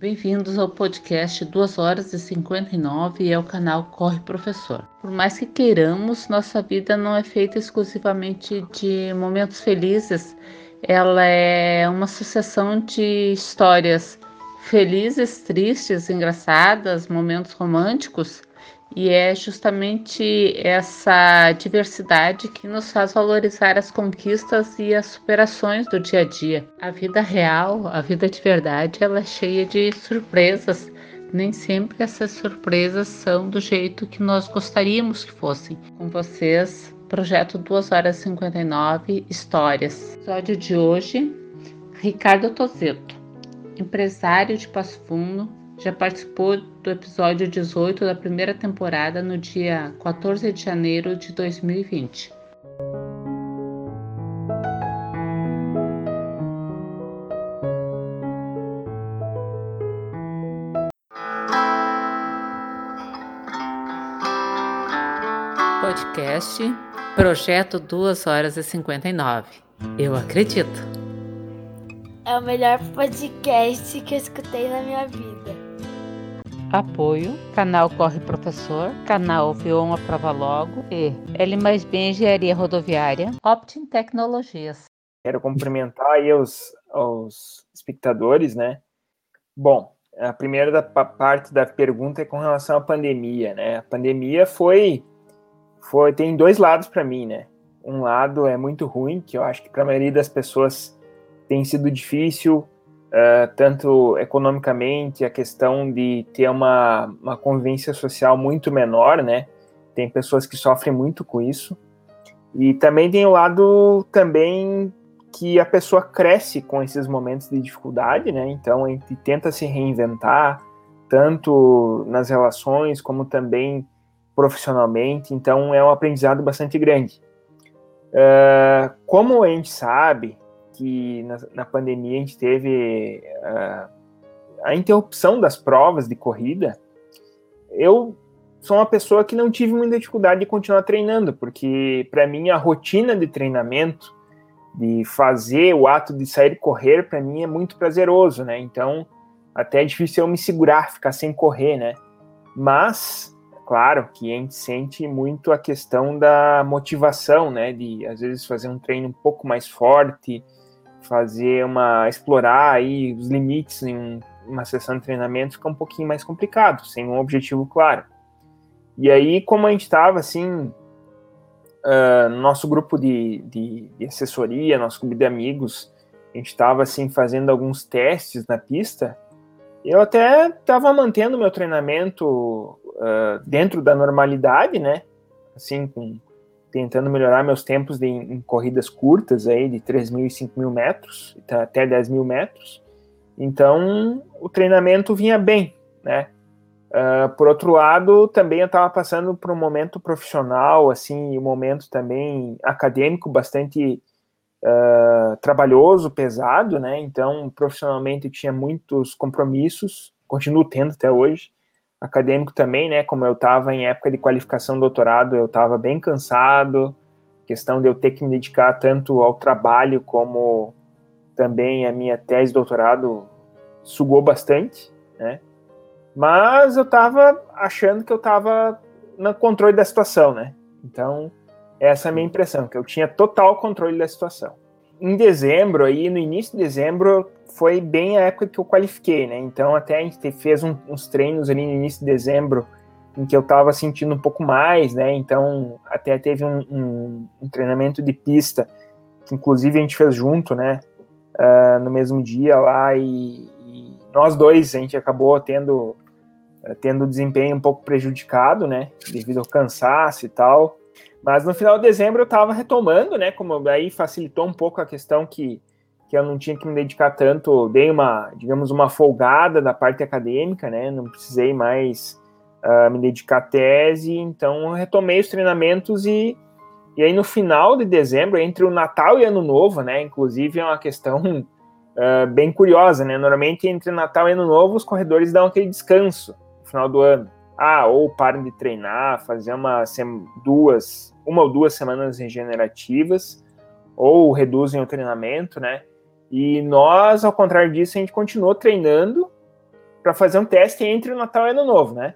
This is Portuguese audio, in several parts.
Bem-vindos ao podcast 2 horas e 59 e ao canal Corre Professor. Por mais que queiramos, nossa vida não é feita exclusivamente de momentos felizes, ela é uma sucessão de histórias felizes, tristes, engraçadas, momentos românticos e é justamente essa diversidade que nos faz valorizar as conquistas e as superações do dia a dia. A vida real, a vida de verdade, ela é cheia de surpresas. Nem sempre essas surpresas são do jeito que nós gostaríamos que fossem. Com vocês, projeto 2 horas e 59 histórias. Episódio de hoje, Ricardo Tozeto, empresário de Passo Fundo, já participou do episódio 18 da primeira temporada no dia 14 de janeiro de 2020. Podcast Projeto 2 horas e 59. Eu acredito. É o melhor podcast que eu escutei na minha vida. Apoio, canal Corre Professor, canal Vion Prova Logo e L mais B Engenharia Rodoviária, Optim Tecnologias. Quero cumprimentar aí os, os espectadores, né? Bom, a primeira da, parte da pergunta é com relação à pandemia, né? A pandemia foi, foi tem dois lados para mim, né? Um lado é muito ruim, que eu acho que para a maioria das pessoas tem sido difícil, uh, tanto economicamente, a questão de ter uma, uma convivência social muito menor, né? Tem pessoas que sofrem muito com isso. E também tem o lado também que a pessoa cresce com esses momentos de dificuldade, né? Então a gente tenta se reinventar, tanto nas relações como também profissionalmente. Então é um aprendizado bastante grande. Uh, como a gente sabe, que na, na pandemia a gente teve uh, a interrupção das provas de corrida, eu sou uma pessoa que não tive muita dificuldade de continuar treinando, porque para mim a rotina de treinamento, de fazer o ato de sair correr, para mim é muito prazeroso, né? Então, até é difícil eu me segurar, ficar sem correr, né? Mas, claro que a gente sente muito a questão da motivação, né? De às vezes fazer um treino um pouco mais forte, fazer uma explorar aí os limites em uma sessão de treinamento fica um pouquinho mais complicado, sem um objetivo claro. E aí, como a gente estava assim, uh, nosso grupo de, de, de, assessoria, nosso grupo de amigos, a gente estava assim fazendo alguns testes na pista. Eu até estava mantendo meu treinamento uh, dentro da normalidade, né? Assim, com tentando melhorar meus tempos de, em corridas curtas aí, de 3 mil e 5 mil metros, até 10 mil metros. Então, o treinamento vinha bem, né? Uh, por outro lado, também eu estava passando por um momento profissional, assim, um momento também acadêmico bastante uh, trabalhoso, pesado, né? Então, profissionalmente eu tinha muitos compromissos, continuo tendo até hoje acadêmico também, né? Como eu estava em época de qualificação do doutorado, eu estava bem cansado, questão de eu ter que me dedicar tanto ao trabalho como também a minha tese de doutorado sugou bastante, né? Mas eu estava achando que eu estava no controle da situação, né? Então, essa é a minha impressão, que eu tinha total controle da situação. Em dezembro, aí, no início de dezembro, foi bem a época que eu qualifiquei, né? Então até a gente fez um, uns treinos ali no início de dezembro em que eu estava sentindo um pouco mais, né? Então até teve um, um, um, treinamento de pista que inclusive a gente fez junto, né? Uh, no mesmo dia lá e, e, nós dois a gente acabou tendo uh, tendo desempenho um pouco prejudicado, né? Devido ao cansaço e tal. Mas no final de dezembro eu estava retomando, né? Como aí facilitou um pouco a questão que que eu não tinha que me dedicar tanto, dei uma, digamos, uma folgada da parte acadêmica, né? Não precisei mais uh, me dedicar à tese, então retomei os treinamentos e, e aí no final de dezembro, entre o Natal e Ano Novo, né? Inclusive é uma questão uh, bem curiosa, né? Normalmente entre Natal e Ano Novo os corredores dão aquele descanso no final do ano. Ah, ou param de treinar, fazer uma duas, uma ou duas semanas regenerativas, ou reduzem o treinamento, né? E nós, ao contrário disso, a gente continuou treinando para fazer um teste entre o Natal e o Ano Novo, né?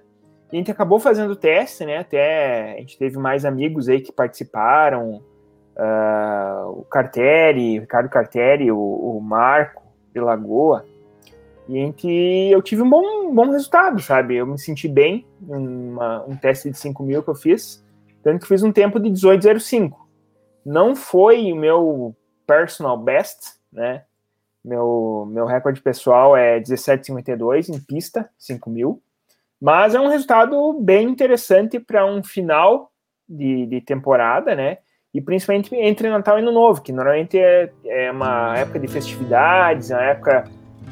E a gente acabou fazendo o teste, né? Até a gente teve mais amigos aí que participaram, uh, o Carteri, o Ricardo Carteri, o, o Marco de Lagoa. E a gente, eu tive um bom, bom resultado, sabe? Eu me senti bem em um teste de 5 mil que eu fiz, tanto que fiz um tempo de 18,05. Não foi o meu personal best, né? Meu, meu recorde pessoal é 17,52 em pista, 5 mil. Mas é um resultado bem interessante para um final de, de, temporada, né? E principalmente entre Natal e Ano Novo, que normalmente é, é uma época de festividades, é uma época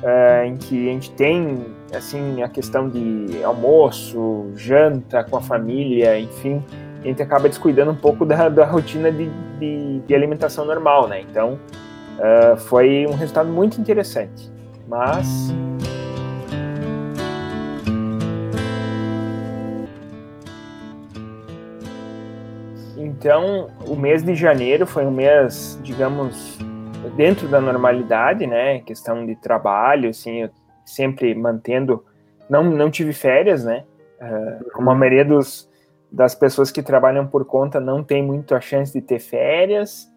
é, em que a gente tem assim a questão de almoço, janta com a família, enfim, a gente acaba descuidando um pouco da, da rotina de, de, de alimentação normal, né? Então Uh, foi um resultado muito interessante. Mas. Então, o mês de janeiro foi um mês, digamos, dentro da normalidade, né? Questão de trabalho, assim, sempre mantendo. Não, não tive férias, né? Uh, como a maioria dos, das pessoas que trabalham por conta não tem muito a chance de ter férias.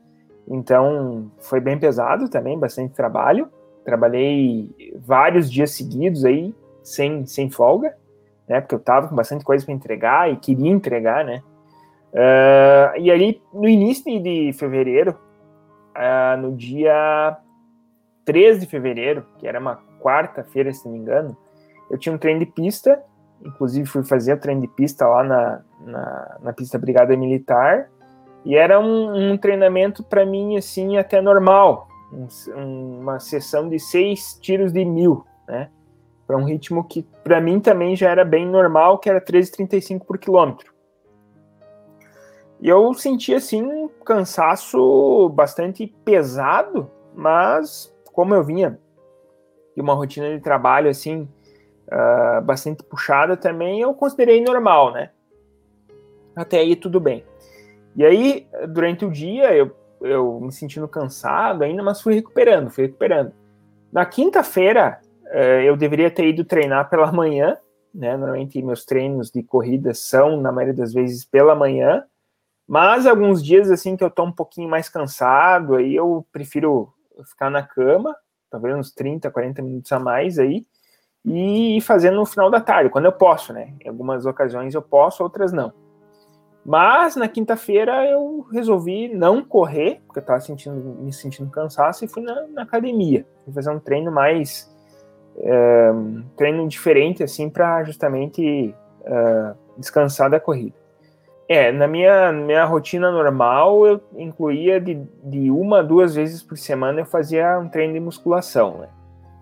Então, foi bem pesado também, bastante trabalho. Trabalhei vários dias seguidos aí, sem, sem folga, né? Porque eu tava com bastante coisa para entregar e queria entregar, né? Uh, e aí, no início de fevereiro, uh, no dia 13 de fevereiro, que era uma quarta-feira, se não me engano, eu tinha um treino de pista, inclusive fui fazer o treino de pista lá na, na, na pista Brigada Militar, e era um, um treinamento para mim assim até normal, um, uma sessão de seis tiros de mil, né? Para um ritmo que para mim também já era bem normal, que era 13,35 por quilômetro. E eu senti assim um cansaço bastante pesado, mas como eu vinha de uma rotina de trabalho assim uh, bastante puxada também, eu considerei normal, né? Até aí tudo bem. E aí, durante o dia, eu, eu me sentindo cansado ainda, mas fui recuperando, fui recuperando. Na quinta-feira, eh, eu deveria ter ido treinar pela manhã, né? Normalmente meus treinos de corrida são, na maioria das vezes, pela manhã, mas alguns dias, assim, que eu tô um pouquinho mais cansado, aí eu prefiro ficar na cama, talvez uns 30, 40 minutos a mais aí, e fazendo no final da tarde, quando eu posso, né? Em algumas ocasiões eu posso, outras não. Mas na quinta-feira eu resolvi não correr, porque eu estava sentindo, me sentindo cansaço, e fui na, na academia. Fui fazer um treino mais. É, um treino diferente, assim, para justamente é, descansar da corrida. É, na minha, minha rotina normal, eu incluía de, de uma a duas vezes por semana eu fazia um treino de musculação, né?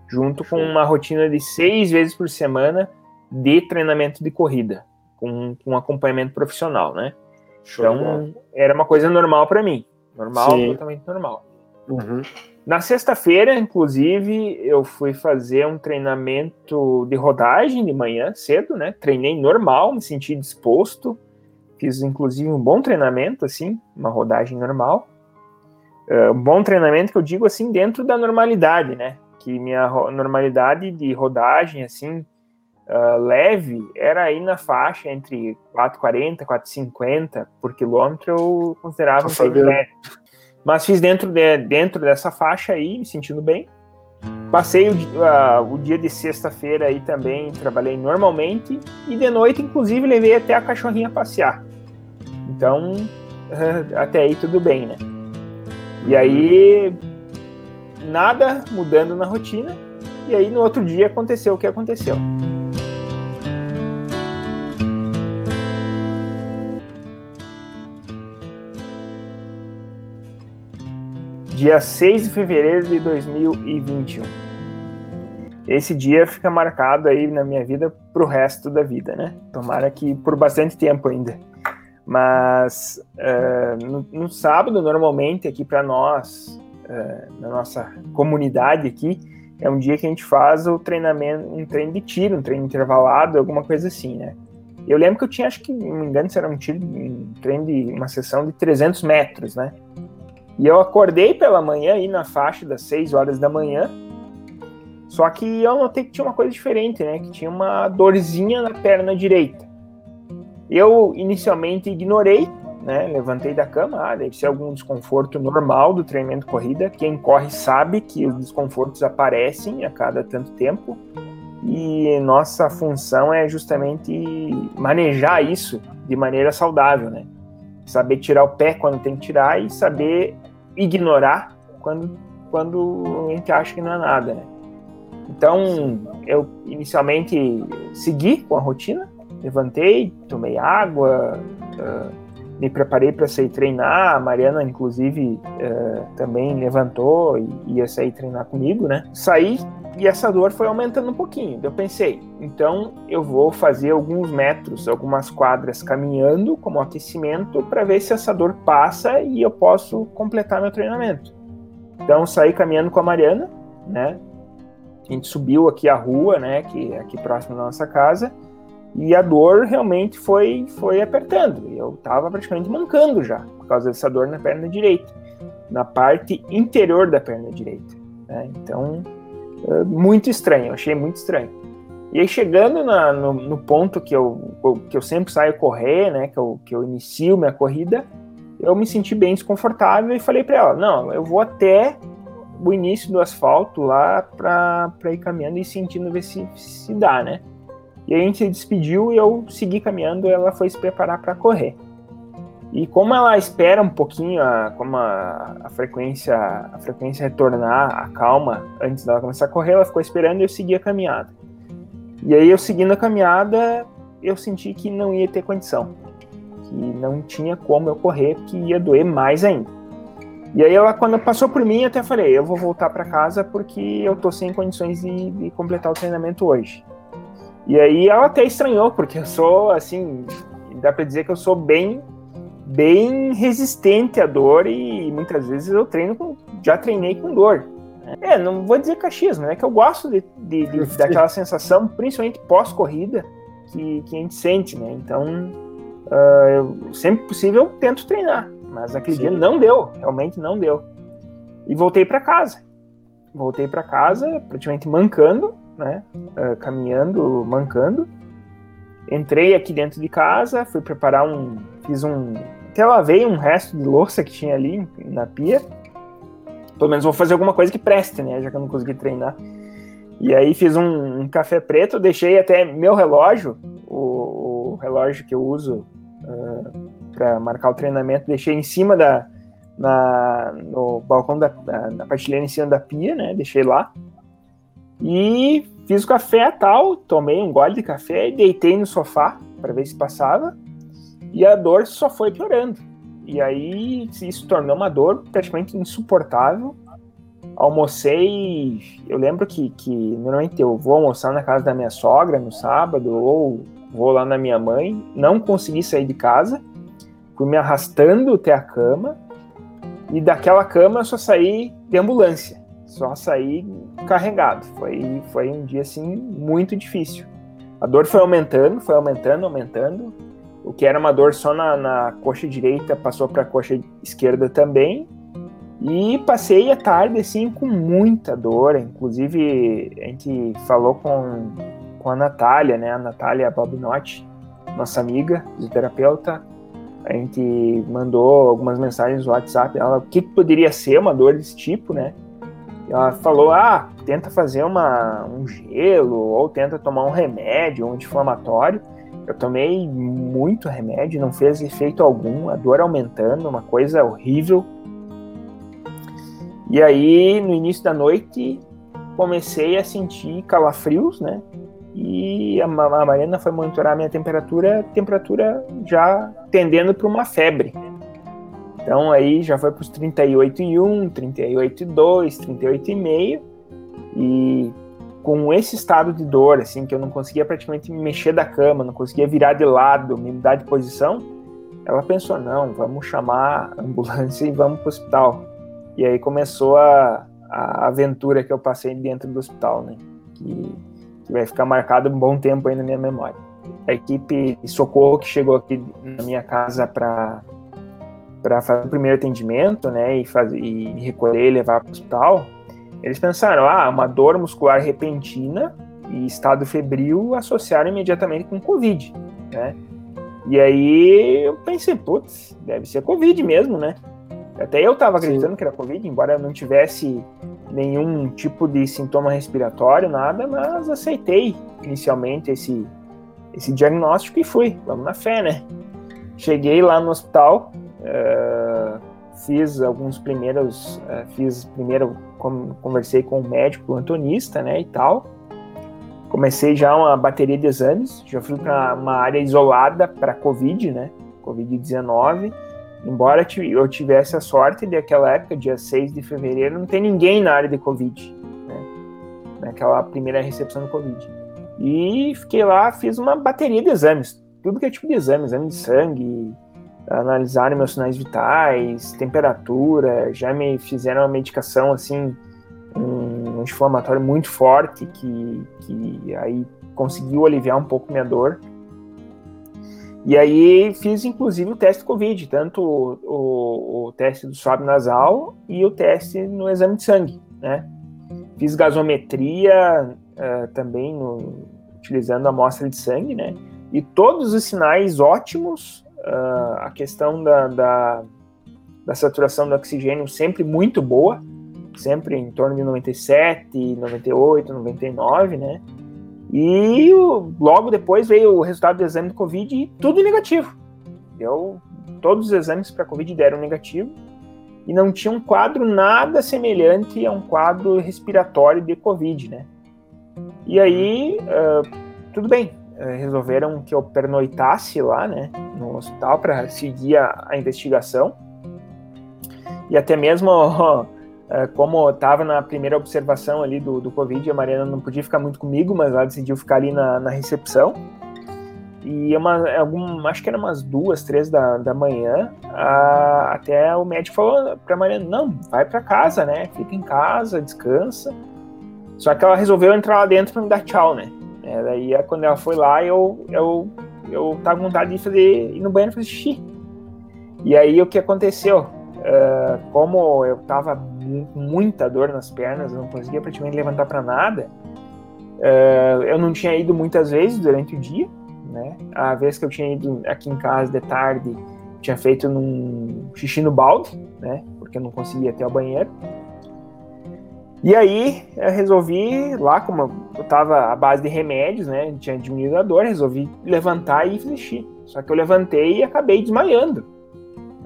Junto com uma rotina de seis vezes por semana de treinamento de corrida com, com um acompanhamento profissional, né? Show então, era uma coisa normal para mim. Normal, Sim. totalmente normal. Uhum. Na sexta-feira, inclusive, eu fui fazer um treinamento de rodagem de manhã, cedo, né? Treinei normal, me senti disposto. Fiz, inclusive, um bom treinamento, assim, uma rodagem normal. Uh, um bom treinamento que eu digo, assim, dentro da normalidade, né? Que minha normalidade de rodagem, assim, uh, leve era aí na faixa entre 4,40 4,50 por quilômetro, eu considerava um leve. Mas fiz dentro, de, dentro dessa faixa aí, me sentindo bem. Passei o, uh, o dia de sexta-feira aí também, trabalhei normalmente. E de noite, inclusive, levei até a cachorrinha passear. Então, uh, até aí tudo bem, né? E aí, nada mudando na rotina. E aí, no outro dia, aconteceu o que aconteceu. Dia 6 de fevereiro de 2021. Esse dia fica marcado aí na minha vida pro resto da vida, né? Tomara que por bastante tempo ainda. Mas uh, no, no, sábado, normalmente, aqui para nós, uh, na nossa comunidade aqui, é um dia que a gente faz o treinamento, um treino de tiro, um treino intervalado, alguma coisa assim, né? Eu lembro que eu tinha, acho que, não me engano, se era um tiro, um treino de uma sessão de 300 metros, né? E eu acordei pela manhã aí na faixa das 6 horas da manhã. Só que eu notei que tinha uma coisa diferente, né? Que tinha uma dorzinha na perna direita. Eu inicialmente ignorei, né? Levantei da cama, ah, deve ser algum desconforto normal do treinamento corrida. Quem corre sabe que os desconfortos aparecem a cada tanto tempo. E nossa função é justamente manejar isso de maneira saudável, né? Saber tirar o pé quando tem que tirar e saber ignorar quando, quando a gente acha que não é nada, né? Então, eu inicialmente segui com a rotina, levantei, tomei água, uh, me preparei para sair treinar. A Mariana, inclusive, uh, também levantou e ia sair treinar comigo, né? Saí e essa dor foi aumentando um pouquinho. Eu pensei, então eu vou fazer alguns metros, algumas quadras caminhando como aquecimento para ver se essa dor passa e eu posso completar meu treinamento. Então saí caminhando com a Mariana, né? A gente subiu aqui a rua, né, que é aqui próximo da nossa casa, e a dor realmente foi foi apertando. Eu estava praticamente mancando já por causa dessa dor na perna direita, na parte interior da perna direita. Né? Então, muito estranho, eu achei muito estranho. E aí chegando na, no, no, ponto que eu, que eu sempre saio correr, né, que eu, que eu inicio minha corrida, eu me senti bem desconfortável e falei para ela, não, eu vou até o início do asfalto lá para ir caminhando e sentindo ver se, se dá, né? E a gente se despediu e eu segui caminhando, ela foi se preparar para correr. E como ela espera um pouquinho a, como a, a, frequência a frequência retornar a calma antes dela começar a correr, ela ficou esperando e eu segui a caminhada. E aí eu seguindo a caminhada, eu senti que não ia ter condição, que não tinha como eu correr, que ia doer mais ainda. E aí ela, quando passou por mim, até falei, eu vou voltar para casa porque eu tô sem condições de, de, completar o treinamento hoje. E aí ela até estranhou, porque eu sou, assim, dá para dizer que eu sou bem, bem resistente à dor e muitas vezes eu treino com, já treinei com dor. É, não vou dizer cachismo, é que eu gosto de, de, de daquela sensação, principalmente pós-corrida, que, que a gente sente, né? Então, uh, eu, sempre possível, eu tento treinar. Mas aquele Sim. dia não deu, realmente não deu. E voltei para casa. Voltei para casa, praticamente mancando, né? Uh, caminhando, mancando. Entrei aqui dentro de casa, fui preparar um. Fiz um. Lavei um resto de louça que tinha ali na pia. Pelo menos vou fazer alguma coisa que preste, né? Já que eu não consegui treinar. E aí fiz um, um café preto, deixei até meu relógio, o, o relógio que eu uso uh, para marcar o treinamento, deixei em cima da na, no balcão da na partilheira em cima da pia, né? Deixei lá. E fiz o café tal, tomei um gole de café e deitei no sofá para ver se passava. E a dor só foi piorando. E aí isso tornou uma dor praticamente insuportável. Almocei, eu lembro que, que normalmente eu vou almoçar na casa da minha sogra no sábado ou vou lá na minha mãe, não consegui sair de casa fui me arrastando até a cama e daquela cama eu só saí de ambulância, só saí carregado. Foi, foi um dia assim muito difícil. A dor foi aumentando, foi aumentando, aumentando. O que era uma dor só na, na coxa direita passou para a coxa esquerda também. E passei a tarde assim com muita dor. Inclusive, a gente falou com, com a Natália, né? A Natália Bobinotti, nossa amiga, fisioterapeuta a gente mandou algumas mensagens no WhatsApp, ela, o que, que poderia ser uma dor desse tipo, né? ela falou, ah, tenta fazer uma, um gelo, ou tenta tomar um remédio, um anti-inflamatório. Eu tomei muito remédio, não fez efeito algum, a dor aumentando, uma coisa horrível. E aí, no início da noite, comecei a sentir calafrios, né? e a, a Mariana foi monitorar a minha temperatura, temperatura já tendendo para uma febre. Então aí já foi para os 38,1, 38,2, 38,5 e com esse estado de dor, assim, que eu não conseguia praticamente me mexer da cama, não conseguia virar de lado, me mudar de posição, ela pensou, não, vamos chamar a ambulância e vamos para o hospital. E aí começou a, a aventura que eu passei dentro do hospital, né? Que que vai ficar marcado um bom tempo aí na minha memória. A equipe de socorro que chegou aqui na minha casa para para fazer o primeiro atendimento, né, e fazer e recolher e levar para o hospital, Eles pensaram, ah, uma dor muscular repentina e estado febril associaram imediatamente com Covid, né? E aí eu pensei, putz, deve ser Covid mesmo, né? Até eu estava acreditando Sim. que era Covid, embora eu não tivesse nenhum tipo de sintoma respiratório, nada, mas aceitei inicialmente esse, esse diagnóstico e fui, vamos na fé, né? Cheguei lá no hospital, uh, fiz alguns primeiros, uh, fiz primeiro, conversei com o médico, antonista, né, e tal. Comecei já uma bateria de exames, já fui para uma área isolada para Covid, né, Covid-19. Embora eu tivesse a sorte de aquela época, dia 6 de fevereiro, não tem ninguém na área de Covid, né, naquela primeira recepção do Covid. E fiquei lá, fiz uma bateria de exames, tudo que é tipo de exame, exame de sangue, analisaram meus sinais vitais, temperatura, já me fizeram uma medicação assim, um inflamatório muito forte que, que aí conseguiu aliviar um pouco minha dor. E aí fiz inclusive o teste Covid, tanto o, o, o teste do swab nasal e o teste no exame de sangue, né? Fiz gasometria uh, também no, utilizando a amostra de sangue, né? E todos os sinais ótimos, uh, a questão da, da, da, saturação do oxigênio sempre muito boa, sempre em torno de 97, 98, 99, né? E logo depois veio o resultado do exame do Covid e tudo negativo. Deu, todos os exames para Covid deram negativo e não tinha um quadro nada semelhante a um quadro respiratório de Covid, né? E aí, uh, tudo bem, resolveram que eu pernoitasse lá, né, no hospital para seguir a, a, investigação. E até mesmo, uh, como estava na primeira observação ali do, do Covid, a Mariana não podia ficar muito comigo, mas ela decidiu ficar ali na, na recepção. E uma, algum, acho que era umas duas, três da, da manhã, a, até o médico falou para Mariana, não, vai para casa, né? Fica em casa, descansa. Só que ela resolveu entrar lá dentro para me dar tchau, né? É, daí quando ela foi lá, eu, eu, eu tava com vontade de fazer, ir no banheiro fazer xixi. E aí o que aconteceu? Uh, como eu tava com muita dor nas pernas, eu não conseguia praticamente levantar para nada, uh, eu não tinha ido muitas vezes durante o dia, né? A vez que eu tinha ido aqui em casa de tarde, tinha feito num xixi no balde, né? Porque eu não conseguia ter o banheiro. E aí eu resolvi, lá como eu tava à base de remédios, né? Tinha diminuído a dor, resolvi levantar e desistir. Só que eu levantei e acabei desmaiando.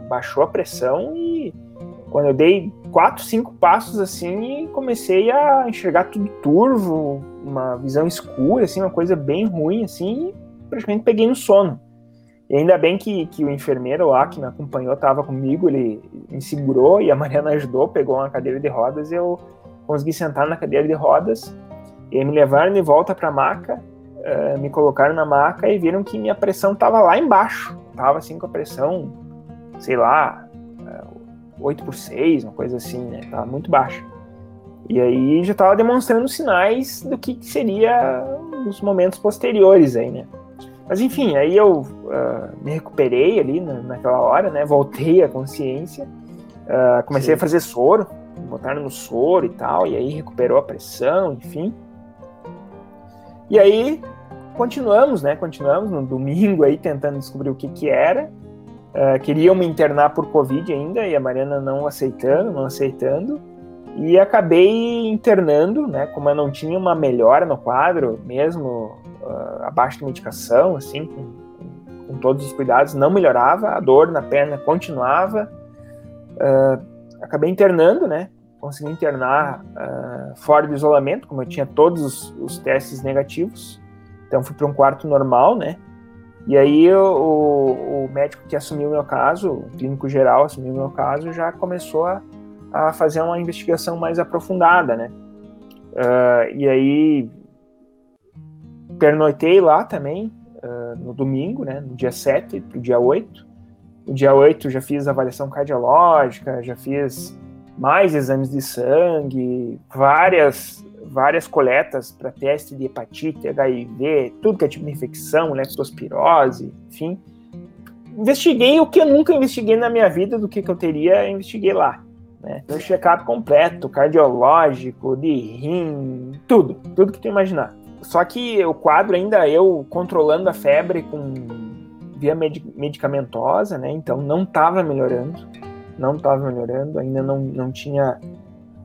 Baixou a pressão e quando eu dei quatro, cinco passos assim, comecei a enxergar tudo turvo, uma visão escura, assim, uma coisa bem ruim, assim, e praticamente peguei no sono. E ainda bem que, que o enfermeiro lá que me acompanhou estava comigo, ele me segurou e a Mariana ajudou, pegou uma cadeira de rodas e eu consegui sentar na cadeira de rodas e me levaram de volta para a maca, uh, me colocaram na maca e viram que minha pressão estava lá embaixo. Tava assim com a pressão, sei lá, uh, eh, 8 por 6, uma coisa assim, né? Tava muito baixa. E aí já estava demonstrando sinais do que, que seria os momentos posteriores aí, né? Mas enfim, aí eu uh, me recuperei ali na, naquela hora, né? Voltei à consciência, uh, comecei Sim. a fazer soro, botaram no soro e tal, e aí recuperou a pressão, enfim. E aí continuamos, né? Continuamos no domingo aí tentando descobrir o que que era. Uh, queriam me internar por Covid ainda, e a Mariana não aceitando, não aceitando. E acabei internando, né? Como eu não tinha uma melhora no quadro, mesmo uh, abaixo de medicação, assim, com, com, todos os cuidados, não melhorava, a dor na perna continuava. Uh, acabei internando, né? Consegui internar uh, fora do isolamento, como eu tinha todos os, os testes negativos. Então fui para um quarto normal, né? E aí o, o, médico que assumiu o meu caso, o clínico geral assumiu o meu caso, já começou a, a fazer uma investigação mais aprofundada, né? Uh, e aí pernoitei lá também, uh, no domingo, né? No dia 7 para o dia 8. No dia 8 já fiz avaliação cardiológica, já fiz mais exames de sangue, várias várias coletas para teste de hepatite, HIV, tudo que é tipo de infecção, leptospirose, enfim. Investiguei o que eu nunca investiguei na minha vida, do que, que eu teria, investiguei lá. né? Um check-up completo, cardiológico, de rim, tudo, tudo que tu imaginar. Só que o quadro ainda eu controlando a febre com via medicamentosa, né? Então não estava melhorando, não estava melhorando, ainda não, não tinha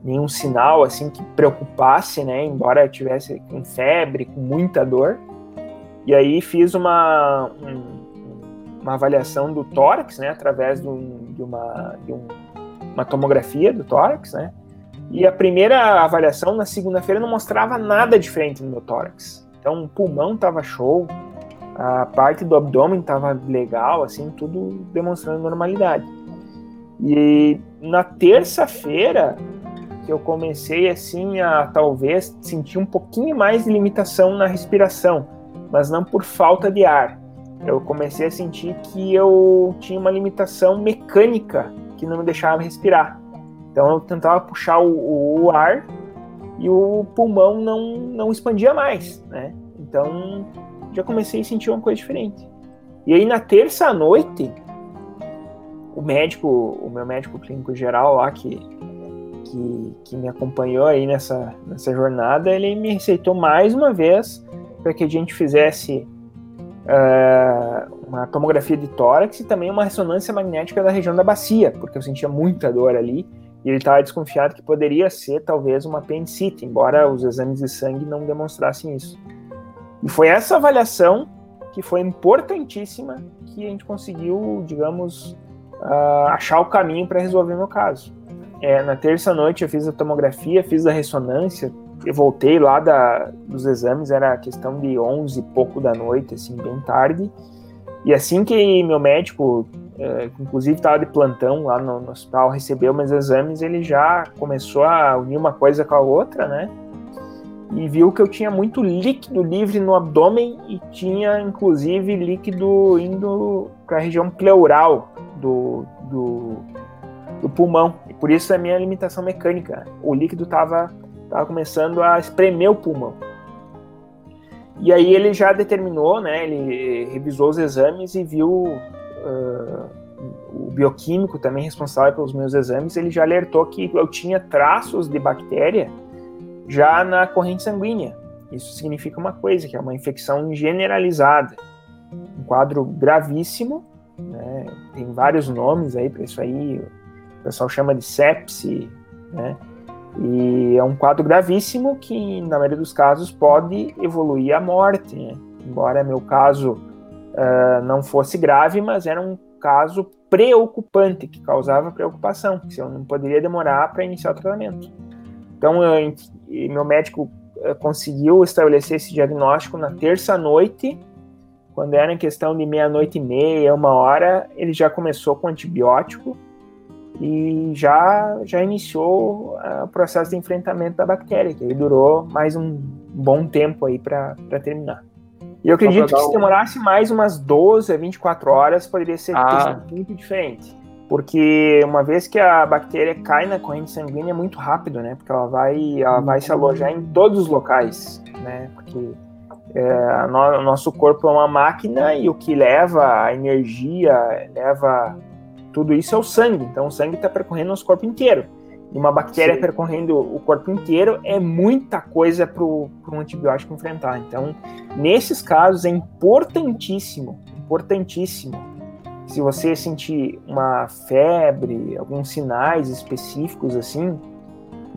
nenhum sinal assim que preocupasse, né? Embora tivesse com febre, com muita dor. E aí fiz uma, um, uma avaliação do tórax, né? Através de, um, de, uma, de um, uma tomografia do tórax, né? E a primeira avaliação na segunda-feira não mostrava nada diferente no meu tórax. Então o pulmão estava show, a parte do abdômen estava legal, assim, tudo demonstrando normalidade. E na terça-feira que eu comecei assim a talvez sentir um pouquinho mais de limitação na respiração, mas não por falta de ar. Eu comecei a sentir que eu tinha uma limitação mecânica que não me deixava respirar. Então eu tentava puxar o, o ar e o pulmão não, não expandia mais, né? Então já comecei a sentir uma coisa diferente. E aí na terça noite, o médico, o meu médico clínico geral lá que, que, que me acompanhou aí nessa, nessa jornada, ele me receitou mais uma vez para que a gente fizesse uh, uma tomografia de tórax e também uma ressonância magnética da região da bacia, porque eu sentia muita dor ali e ele estava desconfiado que poderia ser talvez uma apendicite, embora os exames de sangue não demonstrassem isso. E foi essa avaliação que foi importantíssima que a gente conseguiu, digamos, uh, achar o caminho para resolver meu caso. É, na terça noite eu fiz a tomografia, fiz a ressonância, eu voltei lá da, dos exames, era questão de 11 e pouco da noite, assim, bem tarde. E assim que meu médico, é, inclusive estava de plantão lá no, no hospital, recebeu meus exames, ele já começou a unir uma coisa com a outra, né? e viu que eu tinha muito líquido livre no abdômen e tinha inclusive líquido indo para a região pleural do, do, do, pulmão. E por isso a minha limitação mecânica. O líquido estava tava começando a espremer o pulmão. E aí ele já determinou, né, ele revisou os exames e viu uh, o bioquímico também responsável pelos meus exames, ele já alertou que eu tinha traços de bactéria já na corrente sanguínea. Isso significa uma coisa, que é uma infecção generalizada. Um quadro gravíssimo, né? tem vários nomes aí para isso aí, o pessoal chama de sepse, né? E é um quadro gravíssimo que, na maioria dos casos, pode evoluir à morte. Né? Embora meu caso uh, não fosse grave, mas era um caso preocupante, que causava preocupação, porque eu não poderia demorar para iniciar o tratamento. Então, eu, meu médico eh, conseguiu estabelecer esse diagnóstico na terça noite, quando era em questão de meia-noite e meia, uma hora, ele já começou com antibiótico e já, já iniciou uh, o processo de enfrentamento da bactéria, que ele durou mais um bom tempo aí para terminar. E eu acredito que se demorasse mais umas 12 a 24 horas, poderia ser ah. muito diferente. Porque uma vez que a bactéria cai na corrente sanguínea é muito rápido, né? Porque ela vai, ela vai se alojar em todos os locais, né? Porque é, no, o nosso corpo é uma máquina e o que leva a energia, leva tudo isso é o sangue. Então o sangue está percorrendo o nosso corpo inteiro. E uma bactéria Sim. percorrendo o corpo inteiro é muita coisa para um antibiótico enfrentar. Então, nesses casos é importantíssimo, importantíssimo se você sentir uma febre, alguns sinais específicos assim,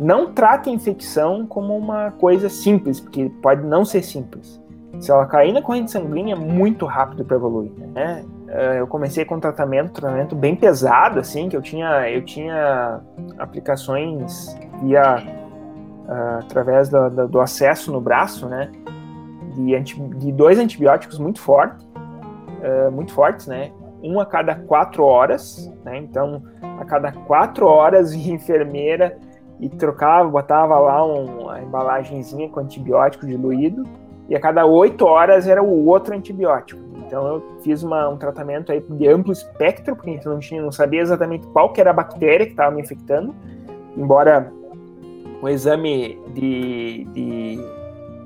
não trate a infecção como uma coisa simples, porque pode não ser simples. Se ela cair na corrente sanguínea, é muito rápido para evoluir, né? Eh, eu comecei com tratamento, tratamento bem pesado, assim, que eu tinha, eu tinha aplicações via uh, através do, do, do, acesso no braço, né? De, anti, de dois antibióticos muito fortes, uh, muito fortes, né? um a cada quatro horas, né? Então, a cada quatro horas, a enfermeira e trocava, botava lá um, uma embalagenzinha com antibiótico diluído, e a cada oito horas era o outro antibiótico. Então eu fiz uma, um tratamento aí de amplo espectro, porque a gente não, tinha, não sabia exatamente qual que era a bactéria que estava me infectando, embora o exame de, de,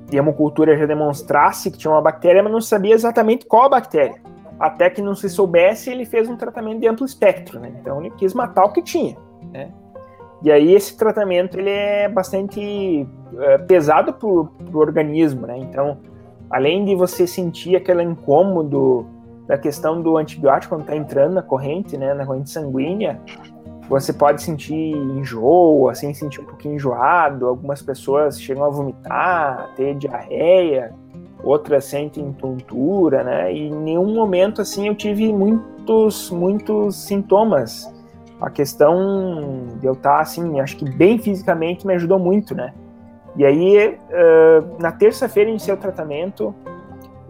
de hemocultura já demonstrasse que tinha uma bactéria, mas não sabia exatamente qual a bactéria até que não se soubesse, ele fez um tratamento de amplo espectro, né? Então ele quis matar o que tinha, né? E aí esse tratamento ele é bastante é, pesado para o organismo, né? Então, além de você sentir aquele incômodo da questão do antibiótico quando está entrando na corrente, né, na corrente sanguínea, você pode sentir enjoo, assim, sentir um pouquinho enjoado. Algumas pessoas chegam a vomitar, ter diarreia, outras sentem tontura, né? E em nenhum momento, assim, eu tive muitos, muitos sintomas a questão de eu estar, assim, acho que bem fisicamente me ajudou muito, né? E aí, uh, na terça-feira, iniciei o tratamento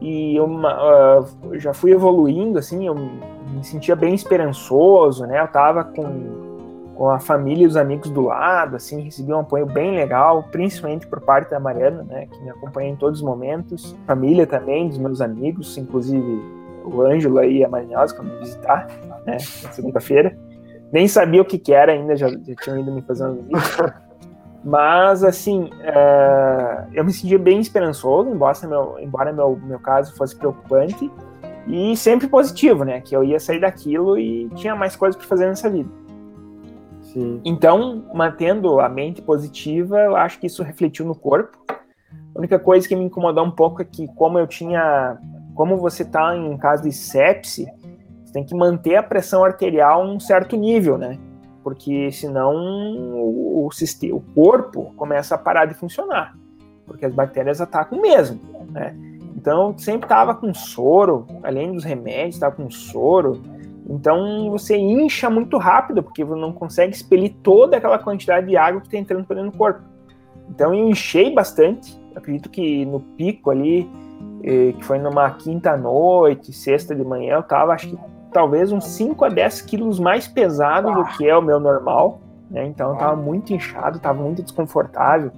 e eu uh, já fui evoluindo, assim, eu me sentia bem esperançoso, né? Eu tava com, com a família e os amigos do lado, assim, recebi um apoio bem legal, principalmente por parte da Mariana, né? Que me acompanha em todos os momentos. Família também, dos meus amigos, inclusive o Ângelo e a Marinhosa, que vão me visitar, né? Na segunda-feira nem sabia o que, que era ainda, já, já tinham ido me fazer uma visita. Mas, assim, uh, eu me sentia bem esperançoso, embora meu, embora meu, meu caso fosse preocupante, e sempre positivo, né? Que eu ia sair daquilo e tinha mais coisas para fazer nessa vida. Sim. Então, mantendo a mente positiva, eu acho que isso refletiu no corpo. A única coisa que me incomodou um pouco é que, como eu tinha. Como você está em caso de sepse, tem que manter a pressão arterial um certo nível, né? Porque senão o, o, o corpo começa a parar de funcionar, porque as bactérias atacam mesmo, né? Então sempre estava com soro, além dos remédios, estava com soro. Então você incha muito rápido, porque você não consegue expelir toda aquela quantidade de água que está entrando por dentro do corpo. Então eu enchei bastante. Acredito que no pico ali, eh, que foi numa quinta noite, sexta de manhã, eu estava acho que talvez uns 5 a 10 quilos mais pesado do que é o meu normal, né? Então eu tava muito inchado, tava muito desconfortável.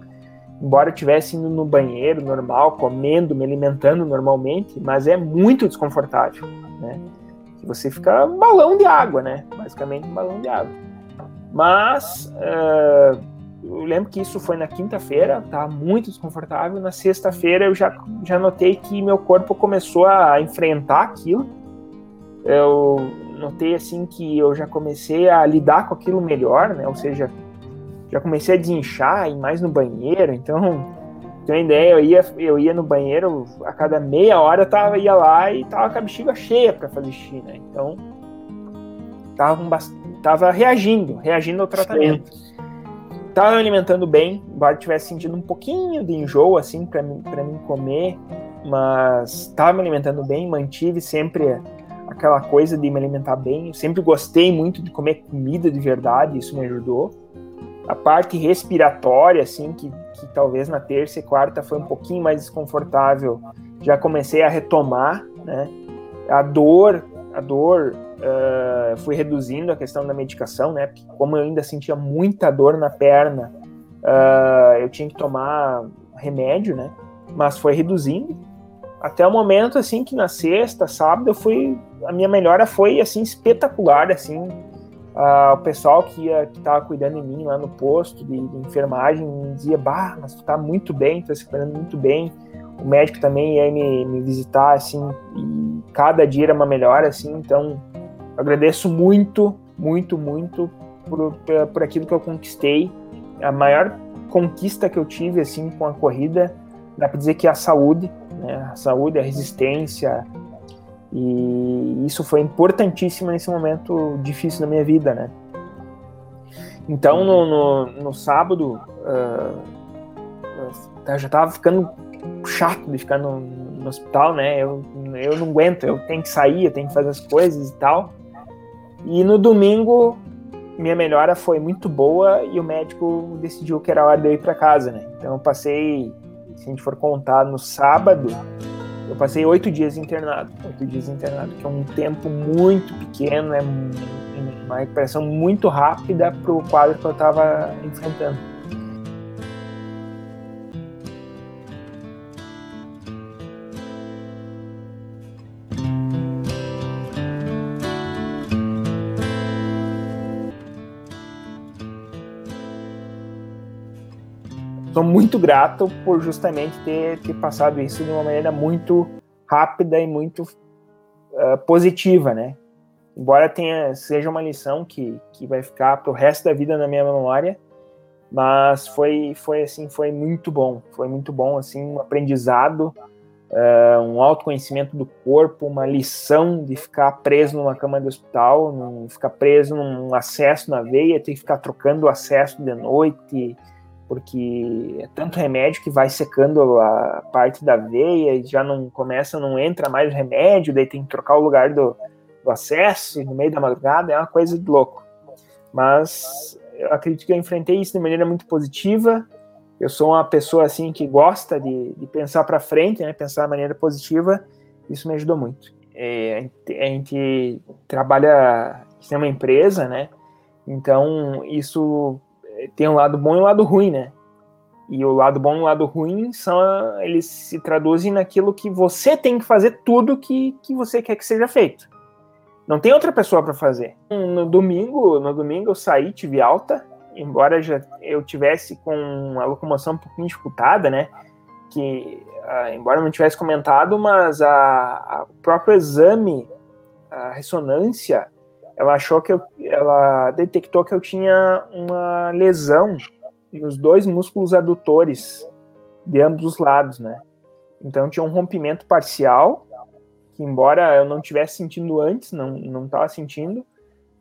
Embora eu estivesse indo no banheiro normal, comendo, me alimentando normalmente, mas é muito desconfortável, né? Você fica um balão de água, né? Basicamente um balão de água. Mas uh, eu lembro que isso foi na quinta-feira, tá muito desconfortável. Na sexta-feira eu já, já notei que meu corpo começou a enfrentar aquilo eu notei assim que eu já comecei a lidar com aquilo melhor, né? Ou seja, já comecei a desinchar e mais no banheiro. Então, tem uma ideia, eu ia, eu ia no banheiro a cada meia hora eu tava, ia lá e tava com a bexiga cheia para fazer xixi, né? Então, tava, tava reagindo, reagindo ao tratamento. Sim. Tava me alimentando bem, embora tivesse sentindo um pouquinho de enjoo, assim, para mim, pra mim comer, mas tava me alimentando bem, mantive sempre aquela coisa de me alimentar bem. Eu sempre gostei muito de comer comida de verdade, isso me ajudou. A parte respiratória, assim, que, que talvez na terça e quarta foi um pouquinho mais desconfortável, já comecei a retomar, né? A dor, a dor, uh, fui reduzindo a questão da medicação, né? Porque como eu ainda sentia muita dor na perna, uh, eu tinha que tomar remédio, né? Mas foi reduzindo até o momento assim que na sexta, sábado, eu fui a minha melhora foi assim espetacular, assim. Uh, o pessoal que ia, que tava cuidando de mim lá no posto de, de enfermagem me dizia: "Bah, mas tu tá muito bem, tu tá se cuidando muito bem". O médico também ia me, me visitar assim, e cada dia era uma melhora assim, então agradeço muito, muito, muito por, por aquilo que eu conquistei. A maior conquista que eu tive assim com a corrida, dá para dizer que é a saúde, né? A saúde, a resistência, e isso foi importantíssimo nesse momento difícil da minha vida, né? Então, no, no, no sábado, uh, já tava ficando chato de ficar no, no, hospital, né? Eu, eu não aguento, eu tenho que sair, eu tenho que fazer as coisas e tal. E no domingo, minha melhora foi muito boa e o médico decidiu que era hora de eu ir para casa, né? Então, eu passei se a gente for contar no sábado, eu passei oito dias internado. Oito dias internado, que é um tempo muito pequeno, é uma recuperação muito rápida para o quadro que eu estava enfrentando. Sou muito grato por justamente ter, ter passado isso de uma maneira muito rápida e muito uh, positiva, né? Embora tenha seja uma lição que, que vai ficar para o resto da vida na minha memória, mas foi, foi assim, foi muito bom, foi muito bom, assim, um aprendizado, uh, um autoconhecimento do corpo, uma lição de ficar preso numa cama de hospital, não ficar preso num acesso na veia, ter que ficar trocando o acesso de noite, porque é tanto remédio que vai secando a parte da veia e já não começa, não entra mais remédio, daí tem que trocar o lugar do, do acesso no meio da madrugada, é uma coisa de louco. Mas eu acredito que eu enfrentei isso de maneira muito positiva. Eu sou uma pessoa assim que gosta de, de pensar para frente, né, pensar de maneira positiva. Isso me ajudou muito. É, a gente trabalha, a gente tem uma empresa, né? Então isso tem um lado bom e um lado ruim, né? E o lado bom e o lado ruim são eles se traduzem naquilo que você tem que fazer tudo que, que você quer que seja feito. Não tem outra pessoa para fazer. No domingo, no domingo eu saí, tive alta, embora já eu tivesse com a locomoção um pouquinho dificultada, né? Que uh, embora não tivesse comentado, mas a, a, o próprio exame, a ressonância, ela achou que eu, ela detectou que eu tinha uma lesão nos dois músculos adutores de ambos os lados, né? Então tinha um rompimento parcial, que embora eu não tivesse sentindo antes, não não estava sentindo,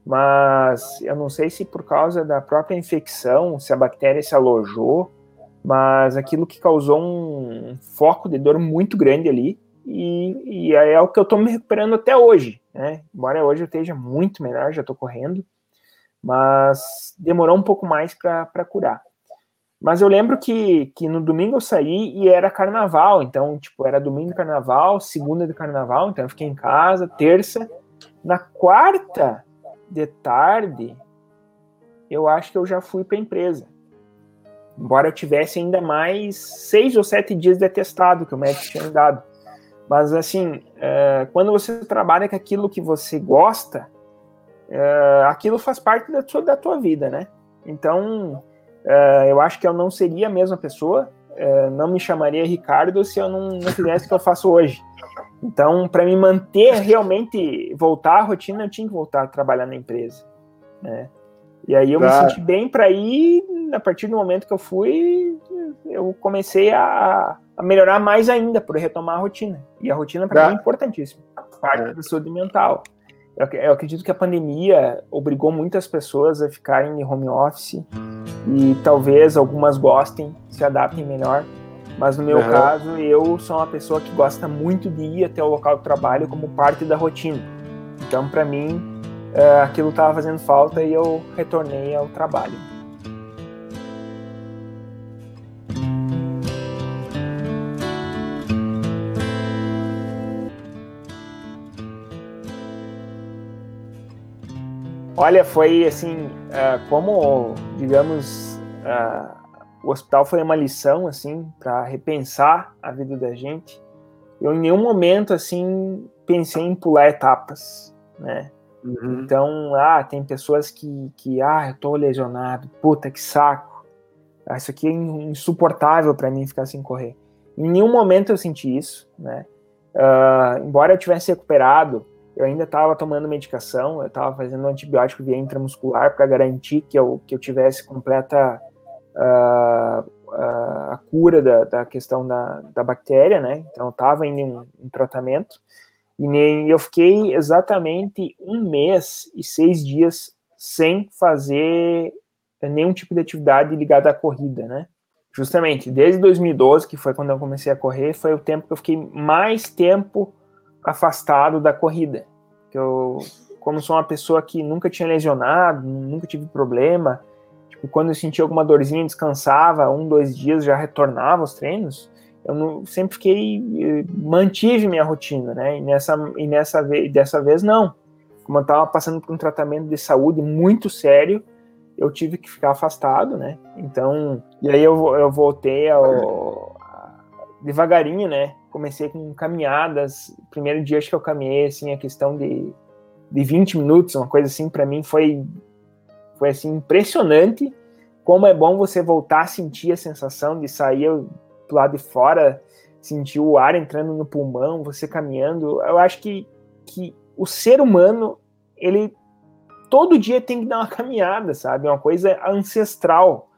mas eu não sei se por causa da própria infecção, se a bactéria se alojou, mas aquilo que causou um foco de dor muito grande ali, e, e é o que eu estou me recuperando até hoje, né? Embora hoje eu esteja muito melhor, já estou correndo, mas demorou um pouco mais para curar. Mas eu lembro que, que no domingo eu saí e era carnaval, então, tipo, era domingo de carnaval, segunda de carnaval, então eu fiquei em casa, terça. Na quarta de tarde, eu acho que eu já fui para a empresa. Embora eu tivesse ainda mais seis ou sete dias de atestado que o médico tinha dado. Mas, assim, é, quando você trabalha com aquilo que você gosta, é, aquilo faz parte da tua, da tua vida, né? Então, é, eu acho que eu não seria a mesma pessoa, é, não me chamaria Ricardo se eu não, não fizesse o que eu faço hoje. Então, para me manter realmente, voltar à rotina, eu tinha que voltar a trabalhar na empresa, né? E aí eu me senti bem para ir, a partir do momento que eu fui, eu comecei a, a melhorar mais ainda, por retomar a rotina. E a rotina para mim é importantíssima, parte é. da saúde mental. Eu, eu, acredito que a pandemia obrigou muitas pessoas a ficarem em home office e talvez algumas gostem, se adaptem melhor. Mas no meu caso, eu sou uma pessoa que gosta muito de ir até o local do trabalho como parte da rotina. Então, para mim, uh, aquilo estava fazendo falta e eu retornei ao trabalho. Olha, foi assim, uh, como, digamos, uh, o hospital foi uma lição, assim, para repensar a vida da gente. Eu em nenhum momento, assim, pensei em pular etapas, né? Uhum. Então, ah, tem pessoas que, que, ah, eu tô lesionado, puta que saco. Ah, isso aqui é insuportável para mim ficar sem correr. Em nenhum momento eu senti isso, né? Uh, embora eu tivesse recuperado, eu ainda estava tomando medicação, eu estava fazendo um antibiótico via intramuscular para garantir que eu, que eu tivesse completa uh, uh, a cura da, da questão da, da bactéria, né? Então, estava em, em, tratamento. E nem, eu fiquei exatamente um mês e seis dias sem fazer nenhum tipo de atividade ligada à corrida, né? Justamente, desde 2012, que foi quando eu comecei a correr, foi o tempo que eu fiquei mais tempo afastado da corrida. Eu, como sou uma pessoa que nunca tinha lesionado, nunca tive problema, tipo, quando eu sentia alguma dorzinha, descansava, um, dois dias já retornava aos treinos, eu não, sempre fiquei, eh, mantive minha rotina, né? E nessa, e nessa dessa vez não. Como eu estava passando por um tratamento de saúde muito sério, eu tive que ficar afastado, né? Então, e aí eu, eu voltei ao, devagarinho, né? Comecei com caminhadas. Primeiro dia acho que eu caminhei assim a questão de, de 20 minutos, uma coisa assim para mim foi foi assim impressionante como é bom você voltar a sentir a sensação de sair do lado de fora, sentir o ar entrando no pulmão, você caminhando. Eu acho que que o ser humano ele todo dia tem que dar uma caminhada, sabe? É uma coisa ancestral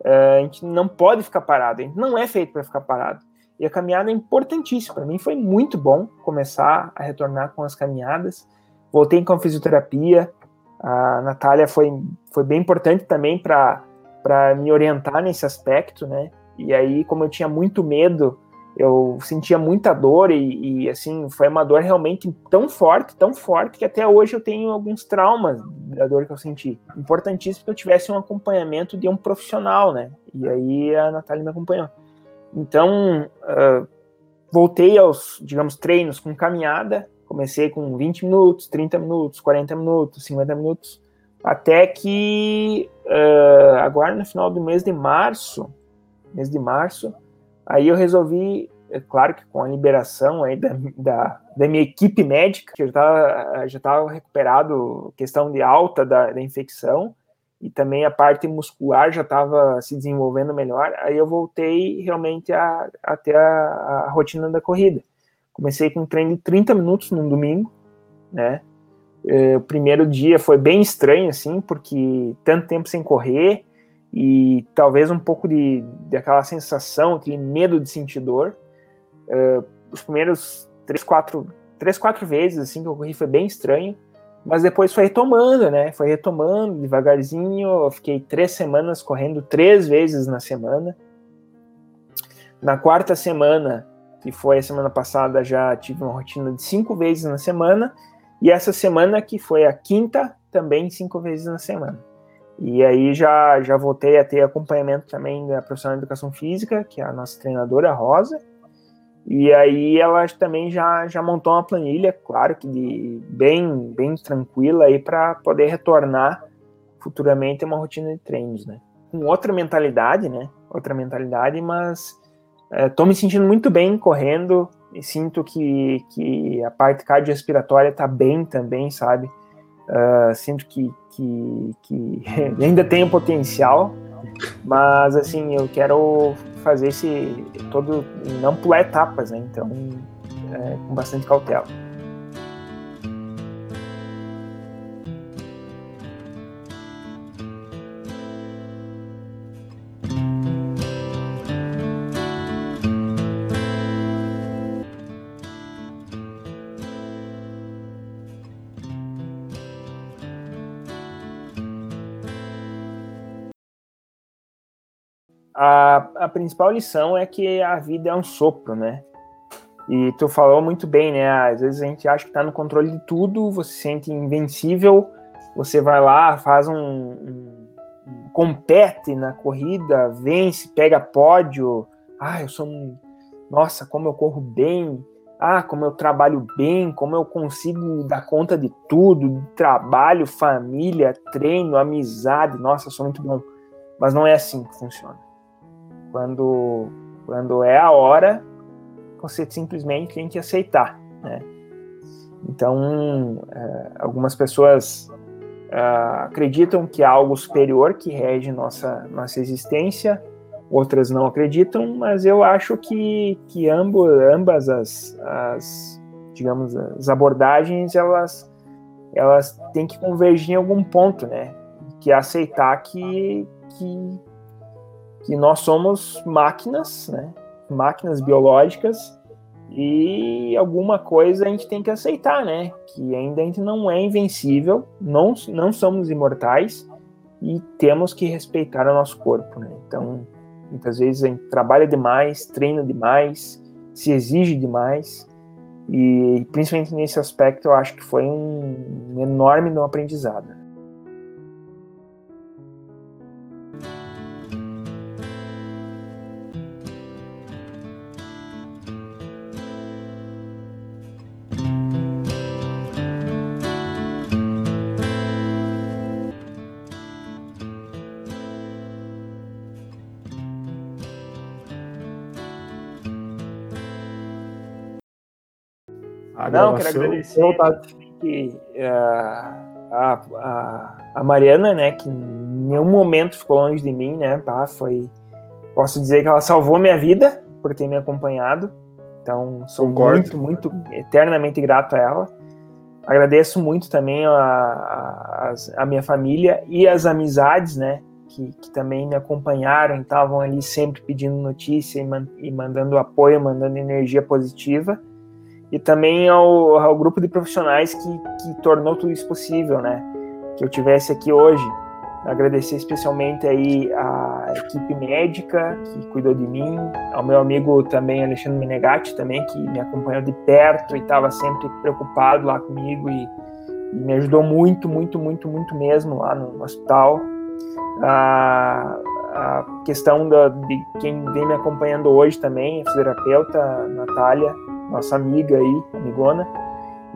Uh, a gente não pode ficar parado, a gente não é feito para ficar parado. E a caminhada é importantíssima. Para mim foi muito bom começar a retornar com as caminhadas. Voltei com a fisioterapia. A Natália foi, foi bem importante também para me orientar nesse aspecto, né? E aí, como eu tinha muito medo, eu sentia muita dor e, e, assim, foi uma dor realmente tão forte, tão forte, que até hoje eu tenho alguns traumas da dor que eu senti. Importantíssimo que eu tivesse um acompanhamento de um profissional, né? E aí a Natália me acompanhou. Então, uh, voltei aos, digamos, treinos com caminhada. Comecei com 20 minutos, 30 minutos, 40 minutos, 50 minutos, até que uh, agora no final do mês de março, mês de março, aí eu resolvi, é claro que com a liberação aí da, da, da minha equipe médica, que já estava já tava recuperado questão de alta da, da infecção, e também a parte muscular já estava se desenvolvendo melhor, aí eu voltei realmente a, a ter a, a, rotina da corrida. Comecei com um treino de 30 minutos num domingo, né? É, o primeiro dia foi bem estranho, assim, porque tanto tempo sem correr e talvez um pouco de, de aquela sensação, aquele medo de sentir dor. É, os primeiros três, quatro, três, quatro vezes, assim, que eu corri foi bem estranho mas depois foi retomando, né? Foi retomando devagarzinho. Fiquei três semanas correndo três vezes na semana. Na quarta semana, que foi a semana passada, já tive uma rotina de cinco vezes na semana. E essa semana, que foi a quinta, também cinco vezes na semana. E aí já, já voltei a ter acompanhamento também da profissional de educação física, que é a nossa treinadora Rosa e aí ela também já, já montou uma planilha, claro que de, bem, bem tranquila aí para poder retornar futuramente uma rotina de treinos, né? Com outra mentalidade, né? Outra mentalidade, mas estou é, me sentindo muito bem correndo e sinto que, que a parte cardiorrespiratória está bem também, sabe? Uh, sinto que, que, que ainda tenho potencial, mas assim, eu quero fazer esse todo, não pular etapas, né? Então, é, com bastante cautela. a, a principal lição é que a vida é um sopro, né? E tu falou muito bem, né? Às vezes a gente acha que tá no controle de tudo, você se sente invencível, você vai lá, faz um, um, compete na corrida, vence, pega pódio. Ah, eu sou um. Nossa, como eu corro bem. Ah, como eu trabalho bem, como eu consigo dar conta de tudo, trabalho, família, treino, amizade. Nossa, eu sou muito bom. Mas não é assim que funciona. Quando, quando é a hora, você simplesmente tem que aceitar, né? Então, é, algumas pessoas é, acreditam que há algo superior que rege nossa, nossa existência, outras não acreditam, mas eu acho que, que ambos, ambas as, as, digamos, as abordagens, elas, elas têm que convergir em algum ponto, né? Que é aceitar que, que que nós somos máquinas, né? Máquinas biológicas e alguma coisa a gente tem que aceitar, né? Que ainda a gente não é invencível, não, não somos imortais e temos que respeitar o nosso corpo, né? Então, muitas vezes a gente trabalha demais, treina demais, se exige demais e principalmente nesse aspecto eu acho que foi um enorme no aprendizado. Não, quero agradecer que, uh, a, a, a, Mariana, né, que em nenhum momento ficou longe de mim, né, pá, foi, posso dizer que ela salvou minha vida por ter me acompanhado, então sou Concordo. muito, muito eternamente grato a ela. Agradeço muito também a, a, a minha família e as amizades, né, que, que também me acompanharam e estavam ali sempre pedindo notícia e, man, e, mandando apoio, mandando energia positiva. E também ao, ao grupo de profissionais que, que tornou tudo isso possível, né? Que eu tivesse aqui hoje Agradecer especialmente aí a equipe médica que cuidou de mim, ao meu amigo também Alexandre Menegatti também que me acompanhou de perto e estava sempre preocupado lá comigo e, e, me ajudou muito, muito, muito, muito mesmo lá no hospital. A, a questão da, de quem vem me acompanhando hoje também, a fisioterapeuta Natália, nossa amiga aí, amigona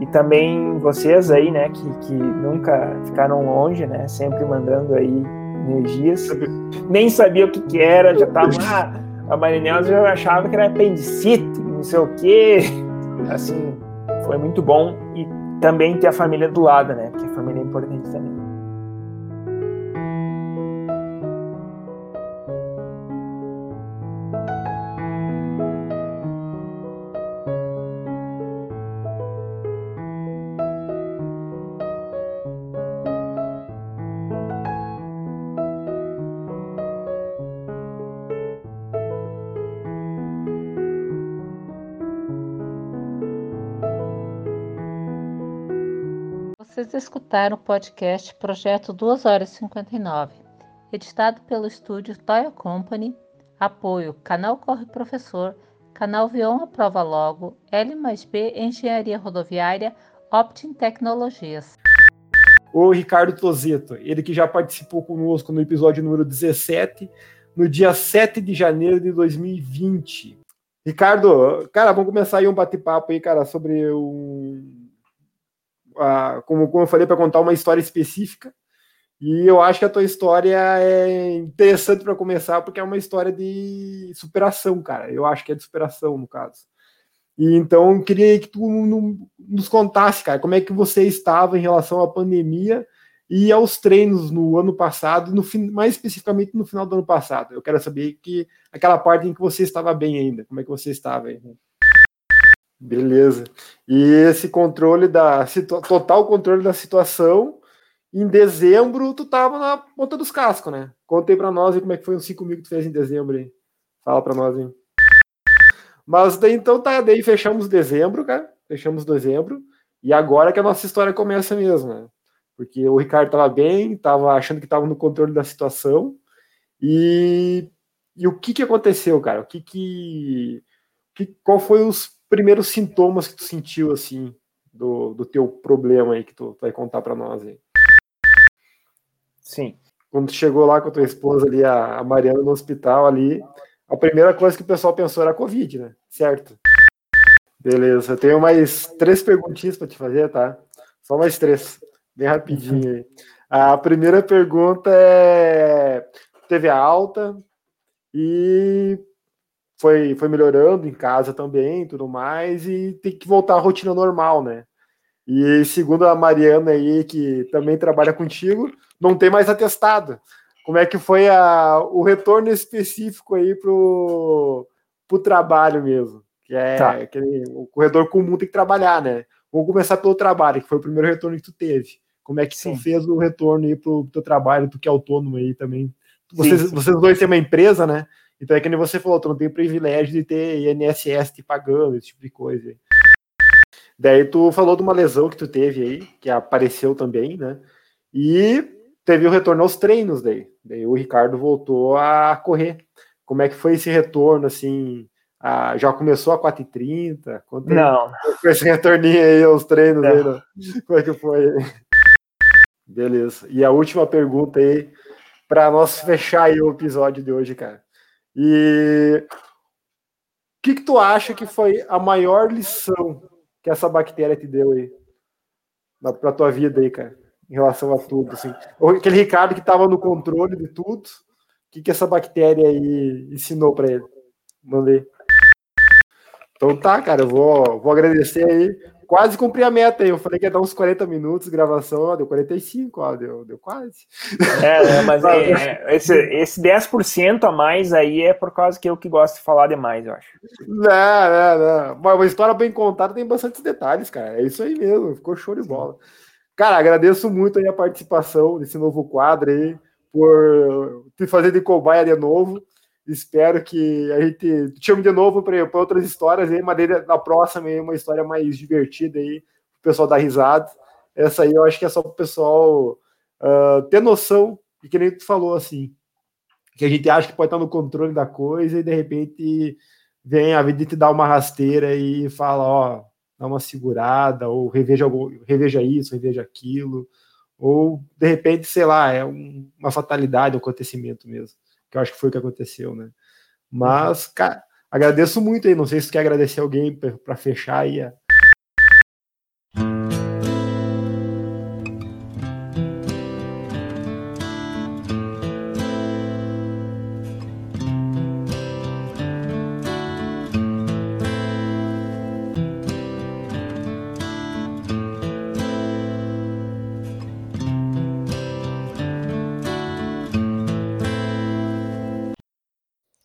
e também vocês aí, né, que, que nunca ficaram longe, né, sempre mandando aí energias. Nem sabia o que, que era, já tava. Ah, a Marinela já achava que era apendicite, não sei o quê. Assim, foi muito bom. E também ter a família do lado, né, porque a família é importante também. Vocês escutaram o podcast Projeto 2 horas e 59, editado pelo estúdio Toya Company, apoio Canal Corre Professor, Canal Vion Aprova Logo, L mais B Engenharia Rodoviária, Optim Tecnologias. O Ricardo Tozeto, ele que já participou conosco no episódio número 17, no dia 7 de janeiro de 2020. Ricardo, cara, vamos começar aí um bate-papo aí, cara, sobre um como, como eu falei, para contar uma história específica. E eu acho que a tua história é interessante para começar, porque é uma história de superação, cara. Eu acho que é de superação, no caso. E então, eu queria que tu nos contasse, cara, como é que você estava em relação à pandemia e aos treinos no ano passado, no mais especificamente no final do ano passado. Eu quero saber que aquela parte em que você estava bem ainda, como é que você estava aí. Beleza. E esse controle da total controle da situação, em dezembro tu tava na ponta dos cascos, né? Contei para nós aí como é que foi os 5 mil que tu fez em dezembro aí. Fala para nós aí. Mas daí então tá, daí fechamos dezembro, cara. Fechamos dezembro. E agora que a nossa história começa mesmo, né? Porque o Ricardo tava bem, tava achando que tava no controle da situação. E, e o que que aconteceu, cara? O que que, que qual foi os primeiros sintomas que tu sentiu, assim, do, do teu problema aí que tu, tu vai contar para nós aí. Sim. Quando tu chegou lá com a tua esposa ali, a, a Mariana, no hospital ali, a primeira coisa que o pessoal pensou era Covid, né? Certo? Beleza, eu tenho mais três perguntinhas para te fazer, tá? Só mais três, bem rapidinho aí. A primeira pergunta é: teve a alta e foi, foi melhorando em casa também, tudo mais, e tem que voltar à rotina normal, né? E segundo a Mariana aí, que também trabalha contigo, não tem mais atestado. Como é que foi a, o retorno específico aí pro, pro trabalho mesmo? Que é tá. aquele, o corredor comum tem que trabalhar, né? Vamos começar pelo trabalho, que foi o primeiro retorno que tu teve. Como é que sim. tu fez o retorno aí pro teu trabalho, tu que é autônomo aí também? Vocês, sim. vocês dois têm uma empresa, né? Então é que nem você falou, tu não tem o privilégio de ter INSS te pagando, esse tipo de coisa. Daí tu falou de uma lesão que tu teve aí, que apareceu também, né? E teve o retorno aos treinos daí. Daí o Ricardo voltou a correr. Como é que foi esse retorno, assim? Ah, já começou a 4h30? Não. Com esse retorninho aí aos treinos aí, né? Como é que foi? Beleza. E a última pergunta aí, para nós fechar aí o episódio de hoje, cara. E o que, que tu acha que foi a maior lição que essa bactéria te deu aí para tua vida aí, cara, em relação a tudo, assim? Aquele Ricardo que estava no controle de tudo, o que, que essa bactéria aí ensinou para ele? Mandei. Então tá, cara, eu vou, vou agradecer aí quase cumpri a meta aí. Eu falei que ia dar uns 40 minutos de gravação, ó, deu 45, ó, deu, deu quase. É, é mas é, é, esse, esse 10% a mais aí é por causa que eu que gosto de falar demais, eu acho. Não, não, não. Mas uma história bem contada tem bastantes detalhes, cara. É isso aí mesmo, ficou show de bola. Cara, agradeço muito aí a participação desse novo quadro aí. por te fazer de cobaia de novo. Espero que a gente te chame de novo para outras histórias aí, mas na próxima aí uma história mais divertida aí, o pessoal dar risada. Essa aí eu acho que é só para o pessoal uh, ter noção, e que nem tu falou assim, que a gente acha que pode estar no controle da coisa e de repente vem a vida te dar uma rasteira e fala, ó, dá uma segurada, ou reveja, reveja isso, reveja aquilo, ou de repente, sei lá, é um, uma fatalidade, um acontecimento mesmo, que eu acho que foi o que aconteceu, né? Uhum. Mas, cara, agradeço muito aí. Não sei se tu quer agradecer alguém para fechar aí. A...